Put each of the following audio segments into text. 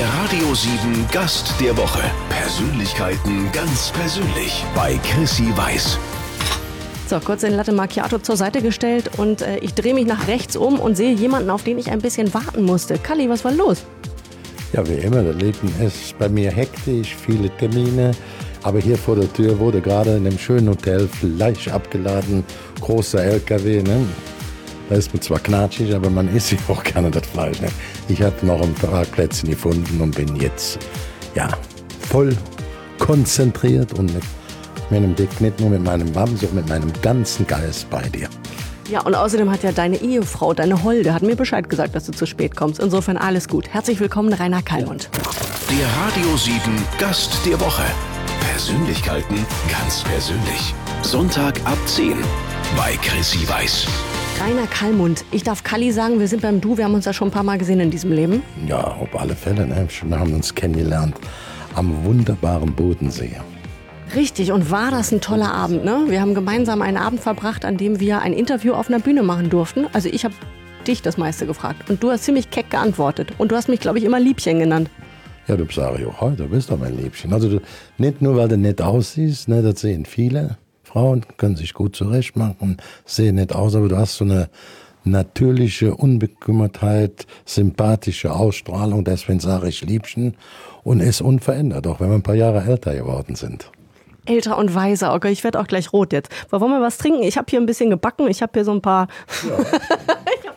Der Radio 7 Gast der Woche. Persönlichkeiten ganz persönlich bei Chrissy Weiß. So, kurz den Latte Macchiato zur Seite gestellt und äh, ich drehe mich nach rechts um und sehe jemanden, auf den ich ein bisschen warten musste. Kalli, was war los? Ja, wie immer, das Leben ist bei mir hektisch, viele Termine. Aber hier vor der Tür wurde gerade in einem schönen Hotel Fleisch abgeladen, großer LKW. Ne? Da ist mir zwar knatschig, aber man isst sich auch gerne das Fleisch. Ne? Ich habe noch ein paar Plätze gefunden und bin jetzt ja, voll konzentriert und mit meinem Dick nicht nur mit meinem Wamm, sondern mit meinem ganzen Geist bei dir. Ja, und außerdem hat ja deine Ehefrau, deine Holde, hat mir Bescheid gesagt, dass du zu spät kommst. Insofern alles gut. Herzlich willkommen, Rainer Kallmund. Der Radio 7 Gast der Woche. Persönlichkeiten ganz persönlich. Sonntag ab 10 bei Chrissy Weiß. Rainer Kallmund. Ich darf Kalli sagen, wir sind beim Du. Wir haben uns ja schon ein paar Mal gesehen in diesem Leben. Ja, auf alle Fälle. Ne? Wir haben uns kennengelernt am wunderbaren Bodensee. Richtig, und war das ein toller Abend, ne? Wir haben gemeinsam einen Abend verbracht, an dem wir ein Interview auf einer Bühne machen durften. Also ich habe dich das meiste gefragt und du hast ziemlich keck geantwortet. Und du hast mich, glaube ich, immer Liebchen genannt. Ja, du auch heute, du bist doch mein Liebchen. Also du, nicht nur, weil du nett aussiehst, ne, das sehen viele Frauen, können sich gut zurechtmachen, sehen nett aus, aber du hast so eine natürliche Unbekümmertheit, sympathische Ausstrahlung, deswegen sage ich Liebchen und ist unverändert, auch wenn wir ein paar Jahre älter geworden sind älter und weiser. Okay, ich werde auch gleich rot jetzt. wollen wir was trinken? Ich habe hier ein bisschen gebacken. Ich habe hier so ein paar. Ja.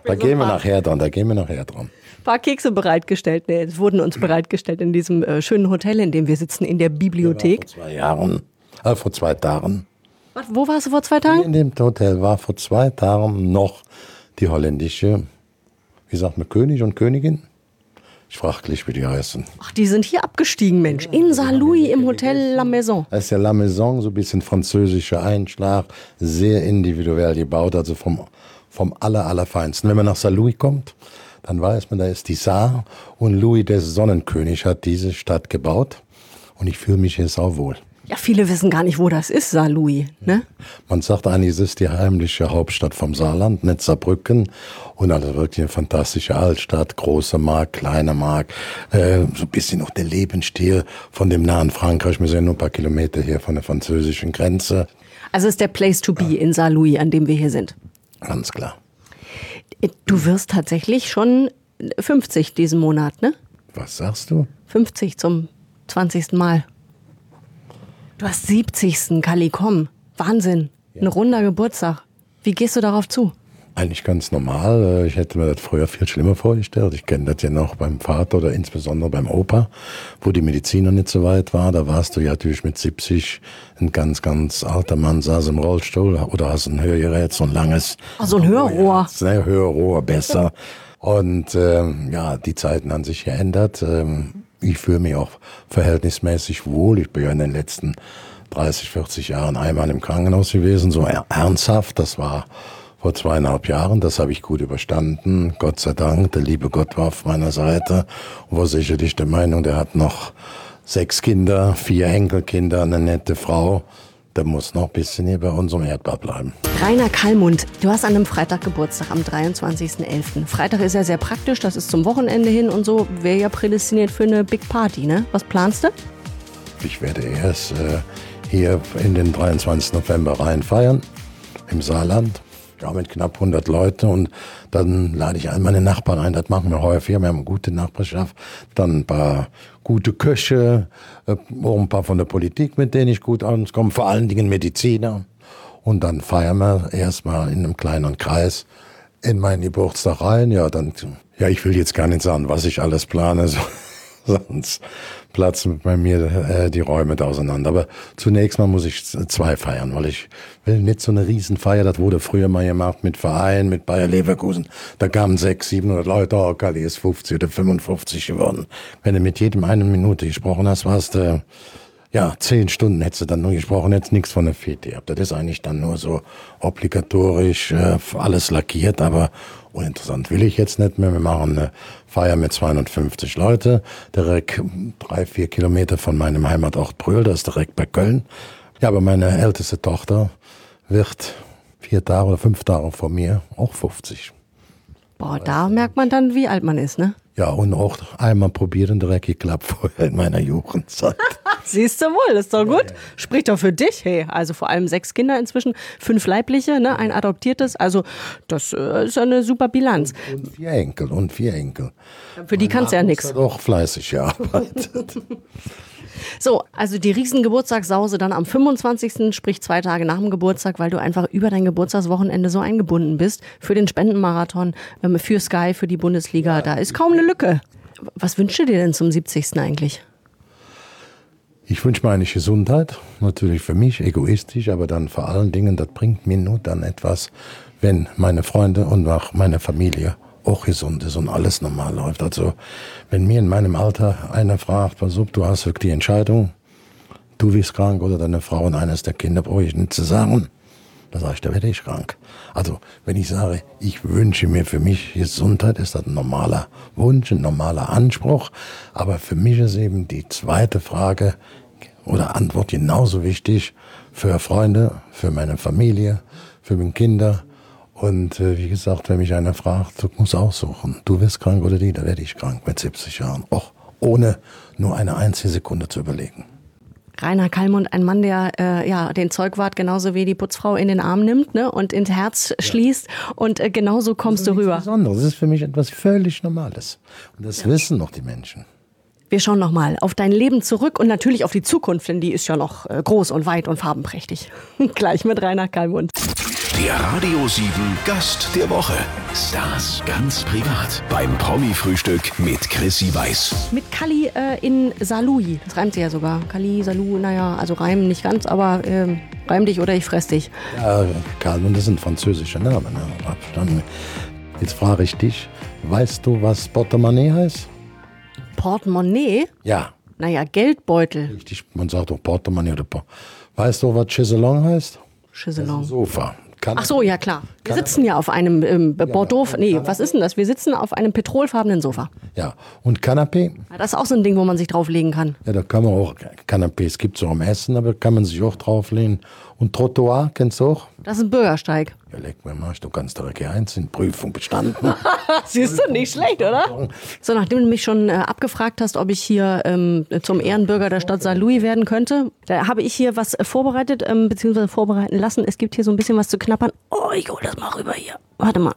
da so gehen wir nachher dran. Da gehen wir nachher dran. Ein paar Kekse bereitgestellt. Nee, es wurden uns bereitgestellt in diesem äh, schönen Hotel, in dem wir sitzen, in der Bibliothek. vor zwei Jahren. Äh, vor zwei Tagen. Was, wo warst du vor zwei Tagen? In dem Hotel war vor zwei Tagen noch die holländische, wie sagt man, König und Königin. Ich frage gleich, wie die heißen. Ach, die sind hier abgestiegen, Mensch. In Saint-Louis im Hotel La Maison. Das ist ja La Maison, so ein bisschen französischer Einschlag, sehr individuell gebaut, also vom, vom aller, allerfeinsten. Wenn man nach Saint-Louis kommt, dann weiß man, da ist die Saar und Louis der Sonnenkönig hat diese Stadt gebaut. Und ich fühle mich hier sau wohl. Ja, viele wissen gar nicht, wo das ist, Saarlouis. Ne? Man sagt eigentlich, es ist die heimliche Hauptstadt vom Saarland, nicht Saarbrücken. Und also wirklich eine fantastische Altstadt, großer Markt, kleiner Markt, äh, so ein bisschen auch der Lebensstil von dem nahen Frankreich. Wir sind nur ein paar Kilometer hier von der französischen Grenze. Also ist der Place to be in Saarlouis, an dem wir hier sind. Ganz klar. Du wirst tatsächlich schon 50 diesen Monat, ne? Was sagst du? 50 zum 20. Mal. Du hast 70. Kali, komm. Wahnsinn. Ja. Ein runder Geburtstag. Wie gehst du darauf zu? Eigentlich ganz normal. Äh, ich hätte mir das früher viel schlimmer vorgestellt. Ich kenne das ja noch beim Vater oder insbesondere beim Opa, wo die Medizin noch nicht so weit war. Da warst du ja natürlich mit 70 ein ganz, ganz alter Mann, saß im Rollstuhl oder hast ein Hörgerät, so ein langes. Ach, so ein Hörrohr. Ein Hörrohr, besser. Und ähm, ja, die Zeiten haben sich geändert. Ähm, ich fühle mich auch verhältnismäßig wohl. Ich bin ja in den letzten 30, 40 Jahren einmal im Krankenhaus gewesen, so ernsthaft. Das war vor zweieinhalb Jahren. Das habe ich gut überstanden. Gott sei Dank. Der liebe Gott war auf meiner Seite und war sicherlich der Meinung, der hat noch sechs Kinder, vier Enkelkinder, eine nette Frau der muss noch ein bisschen hier bei unserem Erdball bleiben. Rainer Kallmund, du hast an einem Freitag Geburtstag, am 23.11. Freitag ist ja sehr praktisch, das ist zum Wochenende hin und so. Wäre ja prädestiniert für eine Big Party, ne? Was planst du? Ich werde erst äh, hier in den 23. November rein feiern, im Saarland ja, mit knapp 100 Leuten und dann lade ich all meine Nachbarn ein. Das machen wir häufig. Wir haben eine gute Nachbarschaft. Dann ein paar gute Köche, äh, auch ein paar von der Politik, mit denen ich gut auskomme. Vor allen Dingen Mediziner. Und dann feiern wir erstmal in einem kleinen Kreis in meinen Geburtstag rein. Ja, dann, ja, ich will jetzt gar nicht sagen, was ich alles plane. So. sonst platzen bei mir äh, die Räume da auseinander. Aber zunächst mal muss ich zwei feiern, weil ich will nicht so eine Riesenfeier, das wurde früher mal gemacht mit Verein, mit Bayer Leverkusen. Da kamen sechs, 700 Leute, oh, Kali ist 50 oder 55 geworden. Wenn du mit jedem eine Minute gesprochen hast, warst du, ja, zehn Stunden hättest du dann nur gesprochen, hättest nichts von der Fete gehabt. Das ist eigentlich dann nur so obligatorisch, äh, alles lackiert, aber uninteressant will ich jetzt nicht mehr. Wir machen eine Feier mit 250 Leute, direkt drei, vier Kilometer von meinem Heimatort Brühl, das ist direkt bei Köln. Ja, aber meine älteste Tochter wird vier Tage oder fünf Tage vor mir auch 50. Boah, da merkt man dann, wie alt man ist, ne? Ja, und auch einmal probieren, direkt geklappt vorher in meiner Jugendzeit. Siehst du wohl, ist doch gut. Spricht doch für dich. Hey, also vor allem sechs Kinder inzwischen, fünf leibliche, ne, ein adoptiertes. Also das äh, ist eine super Bilanz. Und vier Enkel und vier Enkel. Für die kannst du ja nichts. Hat auch fleißig gearbeitet. So, also die Riesengeburtstagssause dann am 25., sprich zwei Tage nach dem Geburtstag, weil du einfach über dein Geburtstagswochenende so eingebunden bist für den Spendenmarathon, ähm, für Sky, für die Bundesliga. Da ist kaum eine Lücke. Was wünschst du dir denn zum 70. eigentlich? Ich wünsche mir eigentlich Gesundheit, natürlich für mich, egoistisch, aber dann vor allen Dingen, das bringt mir nur dann etwas, wenn meine Freunde und auch meine Familie auch gesund ist und alles normal läuft. Also wenn mir in meinem Alter einer fragt, pass auf, du hast wirklich die Entscheidung, du wirst krank oder deine Frau und eines der Kinder, brauche ich nicht zu sagen. Da sage ich, da werde ich krank. Also wenn ich sage, ich wünsche mir für mich Gesundheit, ist das ein normaler Wunsch, ein normaler Anspruch. Aber für mich ist eben die zweite Frage oder Antwort genauso wichtig für Freunde, für meine Familie, für meine Kinder und äh, wie gesagt, wenn mich einer fragt, du musst aussuchen, du wirst krank oder die, da werde ich krank mit 70 Jahren. Auch ohne nur eine einzige Sekunde zu überlegen. Rainer Kallmund, ein Mann, der äh, ja den Zeugwart genauso wie die Putzfrau in den Arm nimmt ne, und ins Herz ja. schließt und äh, genauso kommst du rüber. Besonderes. Das ist für mich etwas völlig Normales. Und das ja. wissen noch die Menschen. Wir schauen nochmal auf dein Leben zurück und natürlich auf die Zukunft, denn die ist ja noch äh, groß und weit und farbenprächtig. Gleich mit Rainer Kallmund. Der Radio 7 Gast der Woche. Stars ganz privat. Beim Promi-Frühstück mit Chrissy Weiß. Mit Kali äh, in Salui. Das reimt sich ja sogar. Kali, Salu, naja, also reimen nicht ganz, aber äh, reim dich oder ich fress dich. Ja, Karl, und das sind französische Namen. Ne? Jetzt frage ich dich, weißt du, was Portemonnaie heißt? Portemonnaie? Ja. Naja, Geldbeutel. Richtig, man sagt doch Portemonnaie oder Por Weißt du, was Chaiselong heißt? Chaiselong. Sofa. Kann Ach so, ja klar. Wir sitzen ja auf einem ähm, Bordeaux, ja, nee, was ist denn das? Wir sitzen auf einem petrolfarbenen Sofa. Ja, und Kanapé? Ja, das ist auch so ein Ding, wo man sich drauflegen kann. Ja, da kann man auch, Kanapés gibt es auch im Essen, aber kann man sich auch drauflegen. Und Trottoir, kennst du auch? Das ist ein Bürgersteig. Ja, leck mir mal, du kannst direkt hier eins in Prüfung bestanden. Siehst du, nicht schlecht, oder? So, nachdem du mich schon äh, abgefragt hast, ob ich hier ähm, zum Ehrenbürger der Stadt St. Louis werden könnte, da habe ich hier was äh, vorbereitet, ähm, beziehungsweise vorbereiten lassen. Es gibt hier so ein bisschen was zu knappern. Oh, ich hole das mal rüber hier. Warte mal.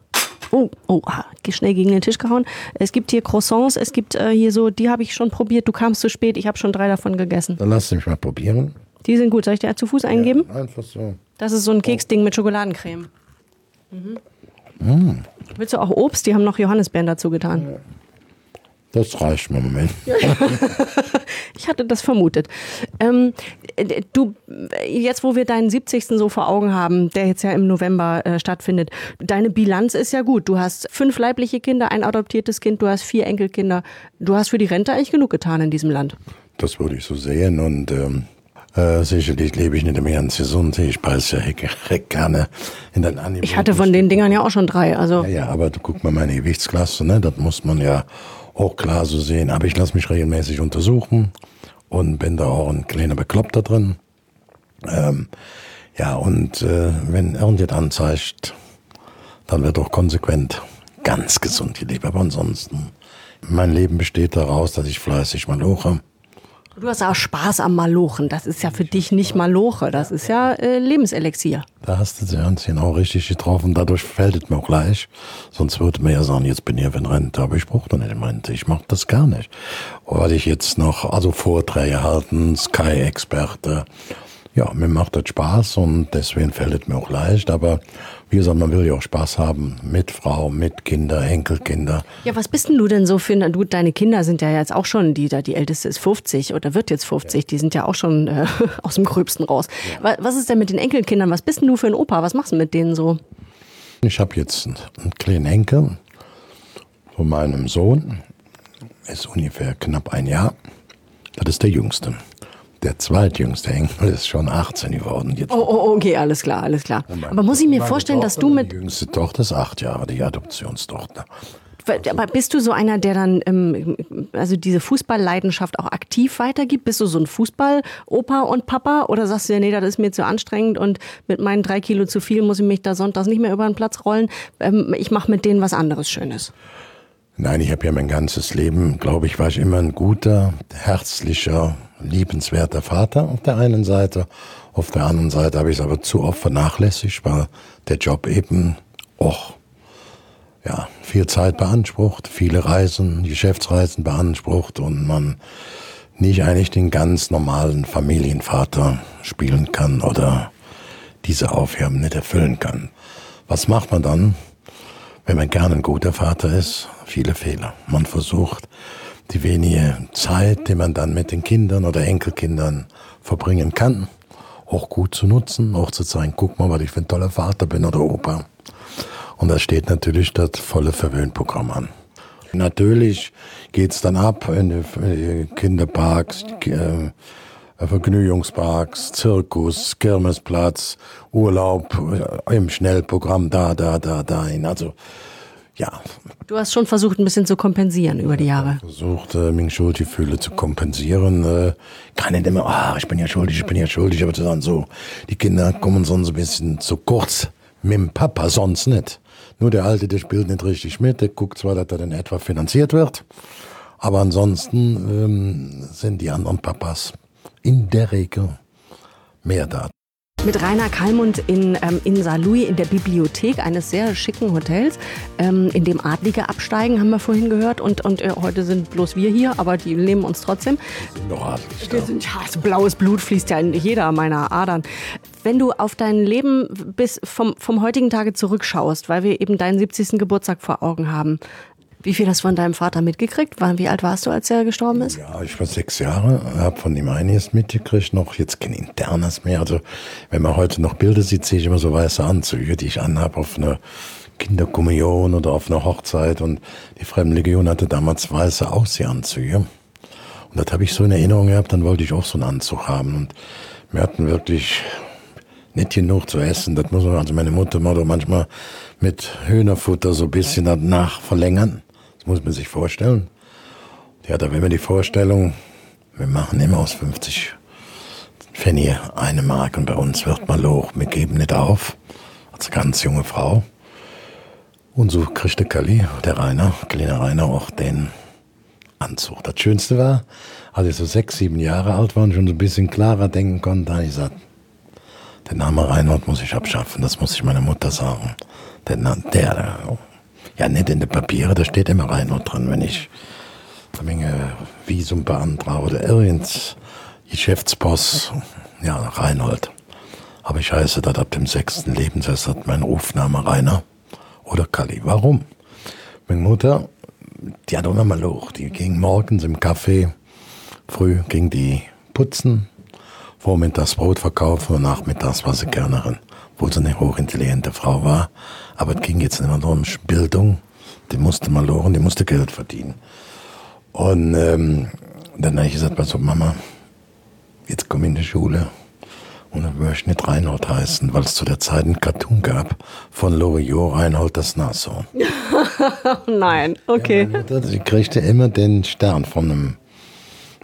Oh, oh, schnell gegen den Tisch gehauen. Es gibt hier Croissants, es gibt äh, hier so, die habe ich schon probiert. Du kamst zu spät, ich habe schon drei davon gegessen. Dann lass mich mal probieren. Die sind gut. Soll ich dir zu Fuß eingeben? Ja, einfach so. Das ist so ein Keksding mit Schokoladencreme. Mhm. Mm. Willst du auch Obst? Die haben noch Johannisbeeren dazu getan. Das reicht mir im Moment. ich hatte das vermutet. Ähm, du, jetzt wo wir deinen 70. so vor Augen haben, der jetzt ja im November äh, stattfindet, deine Bilanz ist ja gut. Du hast fünf leibliche Kinder, ein adoptiertes Kind, du hast vier Enkelkinder. Du hast für die Rente eigentlich genug getan in diesem Land. Das würde ich so sehen und ähm, äh, sicherlich lebe ich nicht mehr ganz gesund. Ich beiße ja gerne in den Anime. Ich hatte von den Dingern ja auch schon drei. Also. Ja, ja, aber du guck mal meine Gewichtsklasse, ne? das muss man ja auch klar so sehen. Aber ich lasse mich regelmäßig untersuchen und bin da auch ein kleiner Bekloppter drin. Ähm, ja, und äh, wenn irgendjemand anzeigt, dann wird auch konsequent ganz gesund gelebt. Aber ansonsten, mein Leben besteht daraus, dass ich fleißig maloche. Du hast auch Spaß am Malochen. Das ist ja für dich nicht Maloche, das ist ja äh, Lebenselixier. Da hast du sie ganz genau richtig getroffen. Dadurch fällt es mir auch gleich. Sonst würde man ja sagen, jetzt bin ich in Rente. Aber ich brauche doch nicht in Rente. Ich mache das gar nicht. Weil ich jetzt noch, also Vorträge halten, Sky-Experte. Ja, mir macht das Spaß und deswegen fällt es mir auch leicht. Aber wie gesagt, man will ja auch Spaß haben mit Frau, mit Kinder, Enkelkinder. Ja, was bist denn du denn so für, du, deine Kinder sind ja jetzt auch schon, die da, die älteste ist 50 oder wird jetzt 50, ja. die sind ja auch schon äh, aus dem Gröbsten raus. Ja. Was ist denn mit den Enkelkindern? Was bist denn du für ein Opa? Was machst du mit denen so? Ich habe jetzt einen, einen kleinen Enkel von meinem Sohn, ist ungefähr knapp ein Jahr. Das ist der Jüngste der zweitjüngste Enkel ist schon 18 geworden. Jetzt oh, oh, okay, alles klar, alles klar. Aber muss ich mir vorstellen, Tochter, dass du mit. Die jüngste Tochter ist acht Jahre, die Adoptionstochter. Aber bist du so einer, der dann ähm, also diese Fußballleidenschaft auch aktiv weitergibt? Bist du so ein Fußball-Opa und Papa? Oder sagst du ja, nee, das ist mir zu anstrengend und mit meinen drei Kilo zu viel muss ich mich da sonntags nicht mehr über den Platz rollen? Ähm, ich mache mit denen was anderes Schönes. Nein, ich habe ja mein ganzes Leben, glaube ich, war ich immer ein guter, herzlicher, liebenswerter Vater auf der einen Seite. Auf der anderen Seite habe ich es aber zu oft vernachlässigt, weil der Job eben auch ja, viel Zeit beansprucht, viele Reisen, Geschäftsreisen beansprucht und man nicht eigentlich den ganz normalen Familienvater spielen kann oder diese Aufgaben nicht erfüllen kann. Was macht man dann, wenn man gerne ein guter Vater ist? Viele Fehler. Man versucht, die wenige Zeit, die man dann mit den Kindern oder Enkelkindern verbringen kann, auch gut zu nutzen, auch zu zeigen, guck mal, was ich für ein toller Vater bin oder Opa. Und da steht natürlich das volle Verwöhnprogramm an. Natürlich geht's dann ab in die Kinderparks, äh, Vergnügungsparks, Zirkus, Kirmesplatz, Urlaub äh, im Schnellprogramm da, da, da, dahin. Also ja. Du hast schon versucht, ein bisschen zu kompensieren über die Jahre. Versucht, äh, meine Schuldgefühle zu kompensieren. Äh, kann nicht immer, ah, ich bin ja schuldig, ich bin ja schuldig, aber zu sagen, so, die Kinder kommen sonst ein bisschen zu kurz mit dem Papa, sonst nicht. Nur der Alte, der spielt nicht richtig mit, der guckt zwar, dass er dann etwa finanziert wird, aber ansonsten ähm, sind die anderen Papas in der Regel mehr da. Mit Rainer Kalmund in, ähm, in Saarlouis in der Bibliothek eines sehr schicken Hotels, ähm, in dem Adlige absteigen, haben wir vorhin gehört. Und, und äh, heute sind bloß wir hier, aber die nehmen uns trotzdem. Noch adlig Wir sind, ja, so blaues Blut fließt ja in jeder meiner Adern. Wenn du auf dein Leben bis vom, vom heutigen Tage zurückschaust, weil wir eben deinen 70. Geburtstag vor Augen haben, wie viel hast du von deinem Vater mitgekriegt? Wie alt warst du, als er gestorben ist? Ja, ich war sechs Jahre, habe von ihm einiges mitgekriegt, noch jetzt kein internes mehr. Also wenn man heute noch Bilder sieht, sehe ich immer so weiße Anzüge, die ich anhabe auf eine Kinderkommunion oder auf einer Hochzeit. Und die Fremdenlegion hatte damals weiße Aussiehanzüge. Und das habe ich so in Erinnerung gehabt, dann wollte ich auch so einen Anzug haben. Und wir hatten wirklich nicht genug zu essen. Das muss man, also meine Mutter mal manchmal mit Hühnerfutter so ein bisschen danach verlängern muss man sich vorstellen. Ja, da wenn wir die Vorstellung, wir machen immer aus 50 Pfennig eine Mark und bei uns wird mal hoch, wir geben nicht auf, als ganz junge Frau. Und so kriegte Kali, der Rainer, kleiner Rainer, auch den Anzug. Das Schönste war, als ich so sechs, sieben Jahre alt war und schon so ein bisschen klarer denken konnte, da ich gesagt, den Namen Reinhold muss ich abschaffen, das muss ich meiner Mutter sagen. Der, der, ja, nicht in den Papieren, da steht immer Reinhold drin, wenn ich eine Menge Visum beantrage oder irgend Geschäftsboss, ja, Reinhold. Aber ich heiße das ab dem sechsten Lebensjahr, mein Rufname Rainer oder Kalli. Warum? Meine Mutter, die hat auch immer hoch. Die ging morgens im Café, früh ging die putzen, vormittags Brot verkaufen und nachmittags war sie Kernerin obwohl sie eine hochintelligente Frau war. Aber es ging jetzt nicht mehr um Bildung. Die musste mal lochen, die musste Geld verdienen. Und ähm, dann habe ich gesagt, so Mama, jetzt komm in die Schule. Und dann möchte ich nicht Reinhold heißen, weil es zu der Zeit einen Cartoon gab von Loriot, Reinhold das Nashorn. Nein, okay. Ja, Mutter, sie kriegte immer den Stern von einem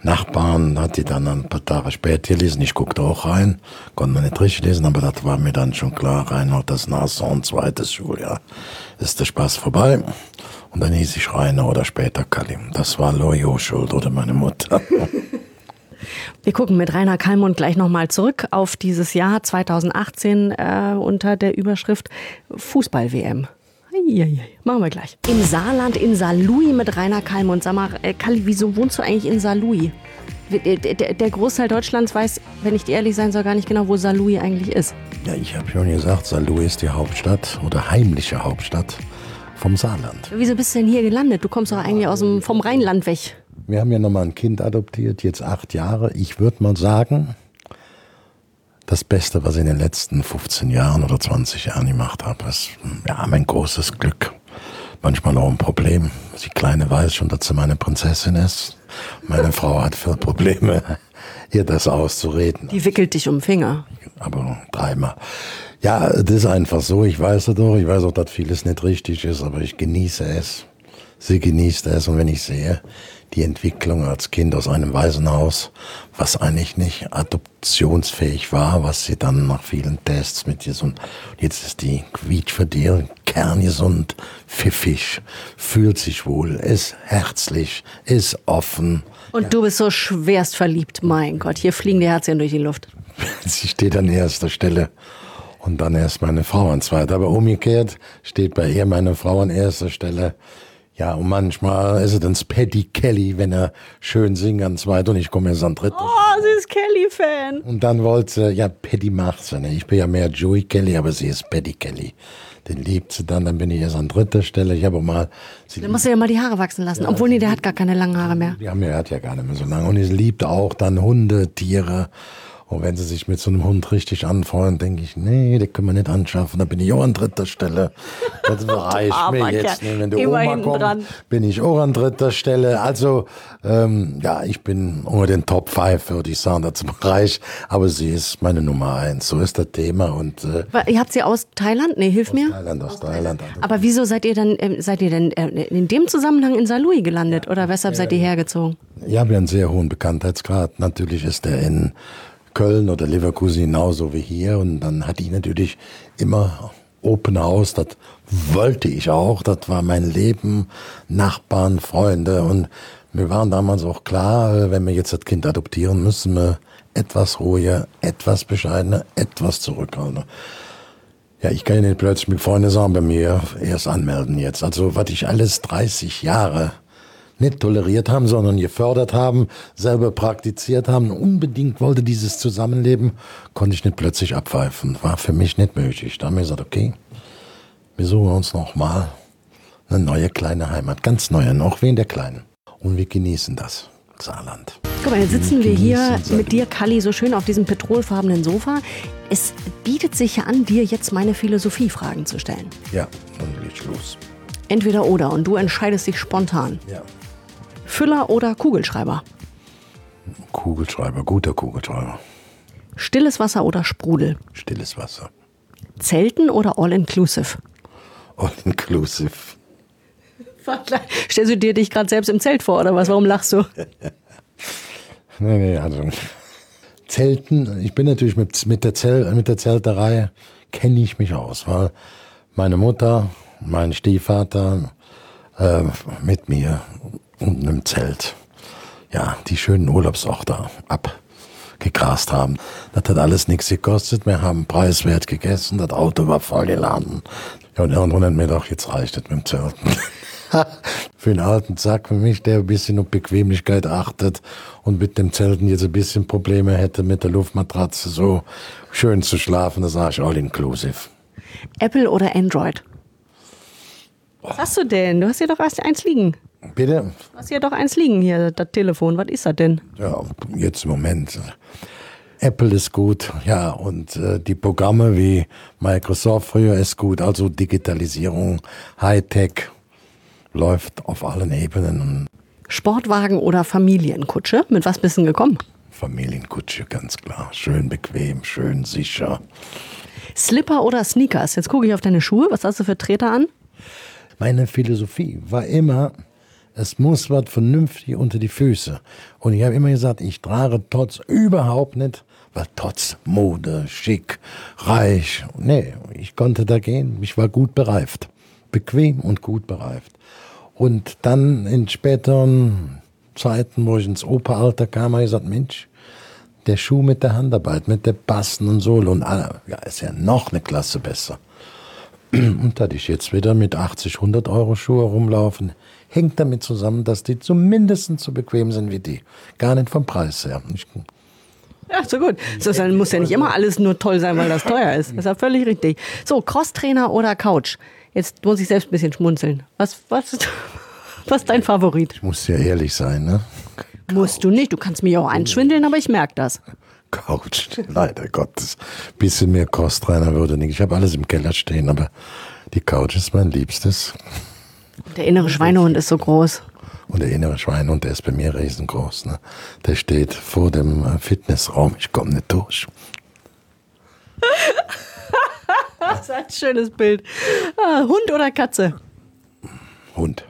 Nachbarn hat die dann ein paar Tage später gelesen. Ich guckte auch rein, konnte man nicht richtig lesen, aber das war mir dann schon klar. Reinhold das Nashorn, zweites Schuljahr, ist der Spaß vorbei. Und dann hieß ich Rainer oder später Kalim. Das war Loyo schuld oder meine Mutter. Wir gucken mit Rainer Kalmund gleich nochmal zurück auf dieses Jahr 2018 äh, unter der Überschrift Fußball-WM. Machen wir gleich. Im Saarland, in Saarlouis mit Rainer Kalmund. Sag mal, äh, Kalli, wieso wohnst du eigentlich in Saarlouis? Der, der Großteil Deutschlands weiß, wenn ich ehrlich sein soll, gar nicht genau, wo Saarlouis eigentlich ist. Ja, ich habe schon gesagt, Saarlouis ist die Hauptstadt oder heimliche Hauptstadt vom Saarland. Wieso bist du denn hier gelandet? Du kommst doch eigentlich aus dem, vom Rheinland weg. Wir haben ja nochmal ein Kind adoptiert, jetzt acht Jahre. Ich würde mal sagen, das Beste, was ich in den letzten 15 Jahren oder 20 Jahren gemacht habe. Ist ja, mein großes Glück. Manchmal auch ein Problem. Die Kleine weiß schon, dass sie meine Prinzessin ist. Meine Frau hat viel Probleme, ihr das auszureden. Die wickelt dich um den Finger. Aber dreimal. Ja, das ist einfach so. Ich weiß es doch. Ich weiß auch, dass vieles nicht richtig ist, aber ich genieße es. Sie genießt es. Und wenn ich sehe, die Entwicklung als Kind aus einem Waisenhaus, was eigentlich nicht adoptionsfähig war, was sie dann nach vielen Tests mit gesund, jetzt ist die quietschverdeel, kerngesund, pfiffig, fühlt sich wohl, ist herzlich, ist offen. Und ja. du bist so schwerst verliebt, mein Gott, hier fliegen die Herzchen durch die Luft. sie steht an erster Stelle und dann erst meine Frau an zweiter. Aber umgekehrt steht bei ihr meine Frau an erster Stelle. Ja, und manchmal ist es dann Paddy Kelly, wenn er schön singt an zweit und ich komme erst an dritter. Oh, sie ist Kelly-Fan. Und dann wollte, ja, Paddy macht sie. Ne? Ich bin ja mehr Joey Kelly, aber sie ist Paddy Kelly. Den liebt sie dann, dann bin ich erst an dritter Stelle. Ich habe mal. Sie dann musst du ja mal die Haare wachsen lassen. Ja, Obwohl, nee, der hat gar keine langen Haare mehr. Ja, er hat ja gar nicht mehr so lange. Und sie liebt auch dann Hunde, Tiere. Und wenn sie sich mit so einem Hund richtig anfreuen, denke ich, nee, den können wir nicht anschaffen. Da bin ich auch an dritter Stelle. Das reicht mir jetzt. Nee, wenn der Oma kommt, dran. bin ich auch an dritter Stelle. Also, ähm, ja, ich bin unter den Top 5, würde ich sagen, dazu Bereich. Aber sie ist meine Nummer eins. So ist das Thema. Und, äh, ihr habt sie aus Thailand? Nee, hilf aus mir. Thailand, aus, aus Thailand. Thailand. Aber wieso seid ihr dann, äh, seid ihr denn äh, in dem Zusammenhang in Salui gelandet? Oder weshalb seid ihr hergezogen? Ja, wir haben einen sehr hohen Bekanntheitsgrad. Natürlich ist er in Köln oder Leverkusen genauso wie hier. Und dann hatte ich natürlich immer Open House, das wollte ich auch, das war mein Leben, Nachbarn, Freunde. Und wir waren damals auch klar, wenn wir jetzt das Kind adoptieren, müssen wir etwas ruhiger, etwas bescheidener, etwas zurückhalten. Ja, ich kann ja nicht plötzlich mit Freunden sagen, bei mir erst anmelden jetzt. Also, was ich alles 30 Jahre nicht toleriert haben, sondern gefördert haben, selber praktiziert haben, unbedingt wollte dieses Zusammenleben, konnte ich nicht plötzlich abpfeifen. War für mich nicht möglich. Da haben wir gesagt, okay, wir suchen uns nochmal eine neue kleine Heimat, ganz neue, noch wie in der kleinen. Und wir genießen das. Saarland. Guck mal, jetzt sitzen wir hier mit dir, Kalli, so schön auf diesem petrolfarbenen Sofa. Es bietet sich ja an, dir jetzt meine Philosophiefragen zu stellen. Ja, dann geht's los. Entweder oder und du entscheidest dich spontan. Ja. Füller oder Kugelschreiber? Kugelschreiber, guter Kugelschreiber. Stilles Wasser oder Sprudel? Stilles Wasser. Zelten oder All-Inclusive? All-Inclusive. Stellst du dir dich gerade selbst im Zelt vor oder was? Warum lachst du? nee, nee, also Zelten, ich bin natürlich mit, mit, der, Zel, mit der Zelterei, kenne ich mich aus, weil meine Mutter, mein Stiefvater äh, mit mir in einem Zelt ja, die schönen Urlaubsorte abgegrast haben. Das hat alles nichts gekostet. Wir haben preiswert gegessen. Das Auto war vollgeladen. Ja, und irgendwann hat mir doch, jetzt reicht es mit dem Zelten. für einen alten Sack wie mich, der ein bisschen auf Bequemlichkeit achtet und mit dem Zelten jetzt ein bisschen Probleme hätte, mit der Luftmatratze so schön zu schlafen, das sage ich all inclusive. Apple oder Android? Was hast du denn? Du hast hier doch erst eins liegen. Bitte? Du hast hier doch eins liegen hier, das Telefon. Was ist das denn? Ja, jetzt im Moment. Apple ist gut, ja, und äh, die Programme wie Microsoft früher ist gut, also Digitalisierung, Hightech läuft auf allen Ebenen. Sportwagen oder Familienkutsche? Mit was bist du gekommen? Familienkutsche, ganz klar. Schön bequem, schön sicher. Slipper oder Sneakers? Jetzt gucke ich auf deine Schuhe. Was hast du für Treter an? Meine Philosophie war immer, es muss was vernünftig unter die Füße. Und ich habe immer gesagt, ich trage Tots überhaupt nicht, weil Tots Mode, schick, reich. Nee, ich konnte da gehen. Ich war gut bereift. Bequem und gut bereift. Und dann in späteren Zeiten, wo ich ins Operalter kam, habe ich gesagt, Mensch, der Schuh mit der Handarbeit, mit der Bassen und Sohle und alle, ja, ist ja noch eine Klasse besser. Und da ich jetzt wieder mit 80, 100 Euro Schuhe rumlaufen, hängt damit zusammen, dass die zumindest so bequem sind wie die. Gar nicht vom Preis her. Ja, so gut. So, dann muss ja nicht immer alles nur toll sein, weil das teuer ist. Das ist ja völlig richtig. So, Crosstrainer oder Couch? Jetzt muss ich selbst ein bisschen schmunzeln. Was, was, was ist dein Favorit? Ich muss ja ehrlich sein, ne? Musst du nicht. Du kannst mich auch einschwindeln, aber ich merke das. Couch. Leider Gottes. Bisschen mehr Kostreiner würde nicht. Ich habe alles im Keller stehen, aber die Couch ist mein Liebstes. Der innere Schweinehund ist so groß. Und der innere Schweinehund, der ist bei mir riesengroß. Ne? Der steht vor dem äh, Fitnessraum. Ich komme nicht durch. das ist ein schönes Bild. Ah, Hund oder Katze? Hund.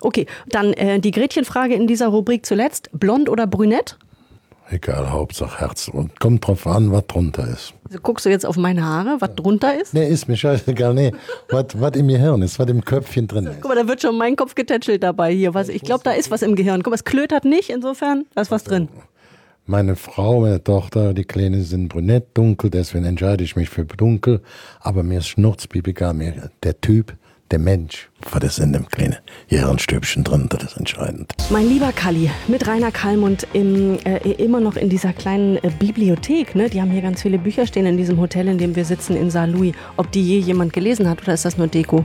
Okay, dann äh, die Gretchenfrage in dieser Rubrik zuletzt. Blond oder brünett? Egal, Hauptsache Herz. Und kommt drauf an, was drunter ist. Also guckst du jetzt auf meine Haare, was drunter ist? Nee, ist mir scheißegal. Nee, was was im Gehirn ist, was im Köpfchen drin ist. Guck mal, da wird schon mein Kopf getätschelt dabei hier. Was, ich glaube, da ist was im Gehirn. Guck mal, es klötert nicht, insofern, da ist was drin. Meine Frau, meine Tochter, die Kleine sind brünett, dunkel, deswegen entscheide ich mich für dunkel. Aber mir ist schnurzpiepiger, mir der Typ, der Mensch, was ist in dem kleinen Gehirnstübchen drin, das ist entscheidend. Mein lieber Kalli, mit Rainer Kallmund im, äh, immer noch in dieser kleinen äh, Bibliothek. Ne? Die haben hier ganz viele Bücher stehen in diesem Hotel, in dem wir sitzen in Saar Louis. Ob die je jemand gelesen hat oder ist das nur Deko?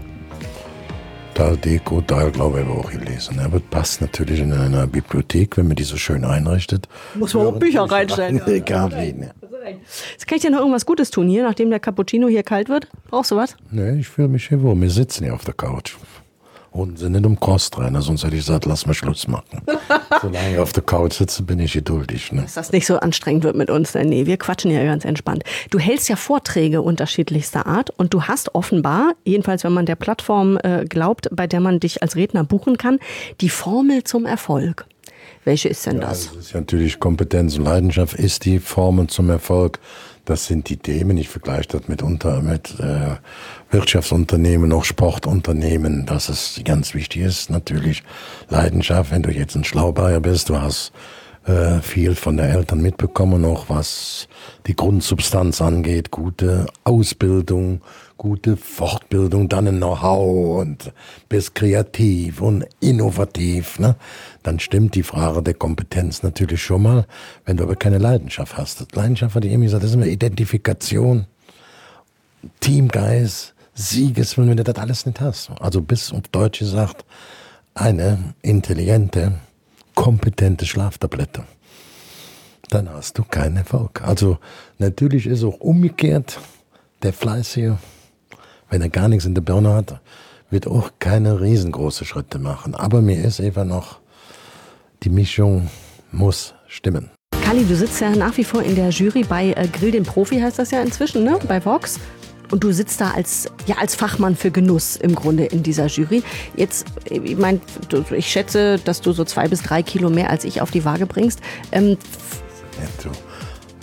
Da Deko, da glaube ich, aber auch gelesen. Aber passt natürlich in einer Bibliothek, wenn man die so schön einrichtet. Muss man auch Bücher reinstellen. Egal wen. ja. Jetzt kann ich dir noch irgendwas Gutes tun hier, nachdem der Cappuccino hier kalt wird. Brauchst du was? Nee, ich fühle mich hier wohl. Wir sitzen hier auf der Couch. Und sind nicht um Kosttrainer, sonst hätte ich gesagt, lass mal Schluss machen. Solange ich auf der Couch sitze, bin ich geduldig. Ne? Dass das nicht so anstrengend wird mit uns. Nee, wir quatschen ja ganz entspannt. Du hältst ja Vorträge unterschiedlichster Art und du hast offenbar, jedenfalls wenn man der Plattform äh, glaubt, bei der man dich als Redner buchen kann, die Formel zum Erfolg. Welche ist denn das? Das ist ja natürlich Kompetenz und Leidenschaft ist die Formel zum Erfolg. Das sind die Themen. Ich vergleiche das mitunter mit äh, Wirtschaftsunternehmen, auch Sportunternehmen, dass es ganz wichtig ist. Natürlich Leidenschaft, wenn du jetzt ein Schlaubayer bist, du hast äh, viel von der Eltern mitbekommen, auch was die Grundsubstanz angeht, gute Ausbildung, gute Fortbildung, dann ein Know-how und bist kreativ und innovativ, ne? dann stimmt die Frage der Kompetenz natürlich schon mal, wenn du aber keine Leidenschaft hast. Leidenschaft, hatte ich eben gesagt, das ist immer Identifikation, Teamgeist, Siegeswillen, wenn du das alles nicht hast. Also bis auf Deutsch gesagt, eine intelligente, kompetente Schlaftablette. Dann hast du keinen Erfolg. Also natürlich ist auch umgekehrt, der Fleißige, wenn er gar nichts in der Birne hat, wird auch keine riesengroße Schritte machen. Aber mir ist einfach noch, die Mischung muss stimmen. Kali, du sitzt ja nach wie vor in der Jury bei äh, Grill den Profi, heißt das ja inzwischen, ne? bei Vox. Und du sitzt da als, ja, als Fachmann für Genuss im Grunde in dieser Jury. Jetzt, äh, ich meine, ich schätze, dass du so zwei bis drei Kilo mehr als ich auf die Waage bringst. Ähm, Ja,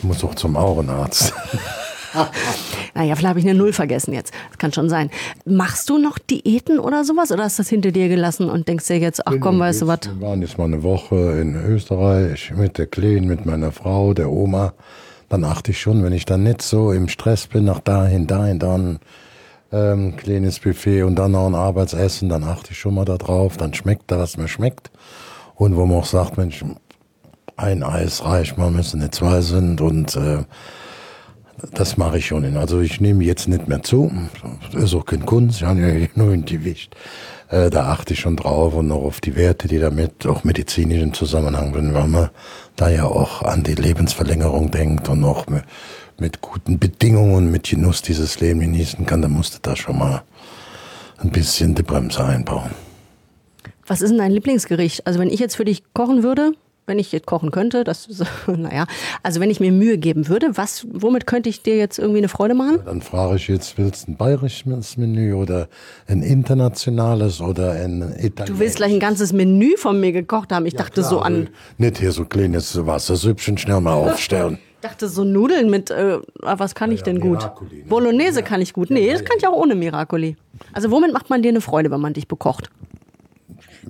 Du musst auch zum Augenarzt. naja, vielleicht habe ich eine Null vergessen jetzt. Das kann schon sein. Machst du noch Diäten oder sowas? Oder hast du das hinter dir gelassen und denkst dir jetzt, ach komm, weißt du was? Wir waren jetzt mal eine Woche in Österreich mit der Kleinen, mit meiner Frau, der Oma. Dann achte ich schon, wenn ich dann nicht so im Stress bin, nach dahin, dahin, dann ähm, kleines Buffet und dann noch ein Arbeitsessen, dann achte ich schon mal da drauf. Dann schmeckt da, was mir schmeckt. Und wo man auch sagt, Mensch, ein Eis reicht mal, müssen nicht zwei sind und äh, das mache ich schon. Also ich nehme jetzt nicht mehr zu. Das ist auch kein Kunst, ich habe ja nur ein Gewicht. Äh, da achte ich schon drauf und auch auf die Werte, die damit auch medizinisch im Zusammenhang sind, weil man da ja auch an die Lebensverlängerung denkt und auch mit, mit guten Bedingungen, mit Genuss dieses Leben genießen kann, dann musste da schon mal ein bisschen die Bremse einbauen. Was ist denn dein Lieblingsgericht? Also wenn ich jetzt für dich kochen würde, wenn ich jetzt kochen könnte, das ist, naja, also wenn ich mir Mühe geben würde, was, womit könnte ich dir jetzt irgendwie eine Freude machen? Dann frage ich jetzt, willst du ein bayerisches Menü oder ein internationales oder ein italienisches? Du willst gleich ein ganzes Menü von mir gekocht haben. Ich dachte so an, Nicht hier so kleines Wassersüppchen schnell mal aufstellen. dachte so Nudeln mit, äh, was kann ich denn gut? Miracoli, ne? Bolognese kann ich gut. Nee, das kann ich auch ohne Miracoli. Also womit macht man dir eine Freude, wenn man dich bekocht?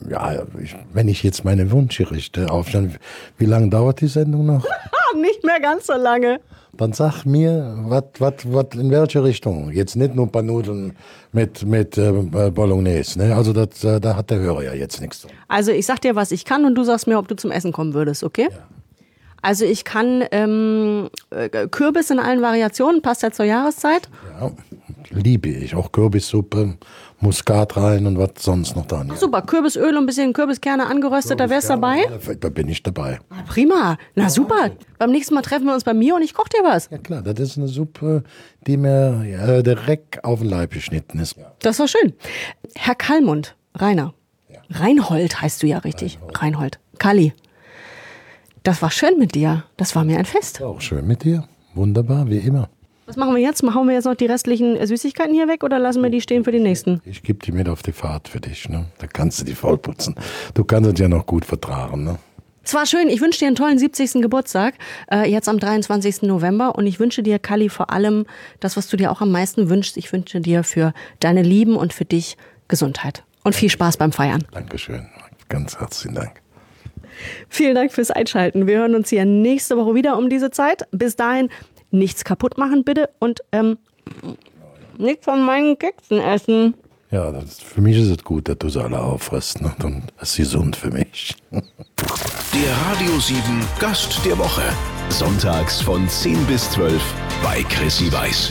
Ja, ich, wenn ich jetzt meine Wunschgerichte aufstelle, wie lange dauert die Sendung noch? Nicht mehr ganz so lange. Dann sag mir, was, was, was, in welche Richtung? Jetzt nicht nur ein paar Nudeln mit, mit äh, Bolognese. Ne? Also das, äh, da hat der Hörer ja jetzt nichts zu. Also ich sag dir, was ich kann und du sagst mir, ob du zum Essen kommen würdest, okay? Also ich kann ähm, äh, Kürbis in allen Variationen, passt ja zur Jahreszeit. Ja, liebe ich. Auch Kürbissuppe, Muskat rein und was sonst noch da. Super, Kürbisöl und ein bisschen Kürbiskerne angeröstet, da wär's dabei. Da bin ich dabei. Ah, Prima, na super. Beim nächsten Mal treffen wir uns bei mir und ich koch dir was. Ja klar, das ist eine Suppe, die mir ja, direkt auf den Leib geschnitten ist. Das war schön. Herr Kallmund, Rainer. Reinhold heißt du ja richtig. Reinhold. Kalli. Das war schön mit dir. Das war mir ein Fest. Auch schön mit dir. Wunderbar, wie immer. Was machen wir jetzt? Hauen wir jetzt noch die restlichen Süßigkeiten hier weg oder lassen wir die stehen für die nächsten? Ich gebe die mit auf die Fahrt für dich. Ne? Da kannst du die voll putzen. Du kannst es ja noch gut vertragen. Ne? Es war schön. Ich wünsche dir einen tollen 70. Geburtstag, äh, jetzt am 23. November. Und ich wünsche dir, Kali, vor allem das, was du dir auch am meisten wünschst. Ich wünsche dir für deine Lieben und für dich Gesundheit. Und viel Spaß beim Feiern. Dankeschön. Ganz herzlichen Dank. Vielen Dank fürs Einschalten. Wir hören uns hier nächste Woche wieder um diese Zeit. Bis dahin nichts kaputt machen, bitte. Und ähm, nichts von meinen Keksen essen. Ja, das, für mich ist es gut, dass du sie alle auffrisst. Ne? Dann ist sie gesund für mich. Der Radio 7 Gast der Woche. Sonntags von 10 bis 12 bei Chrissy Weiß.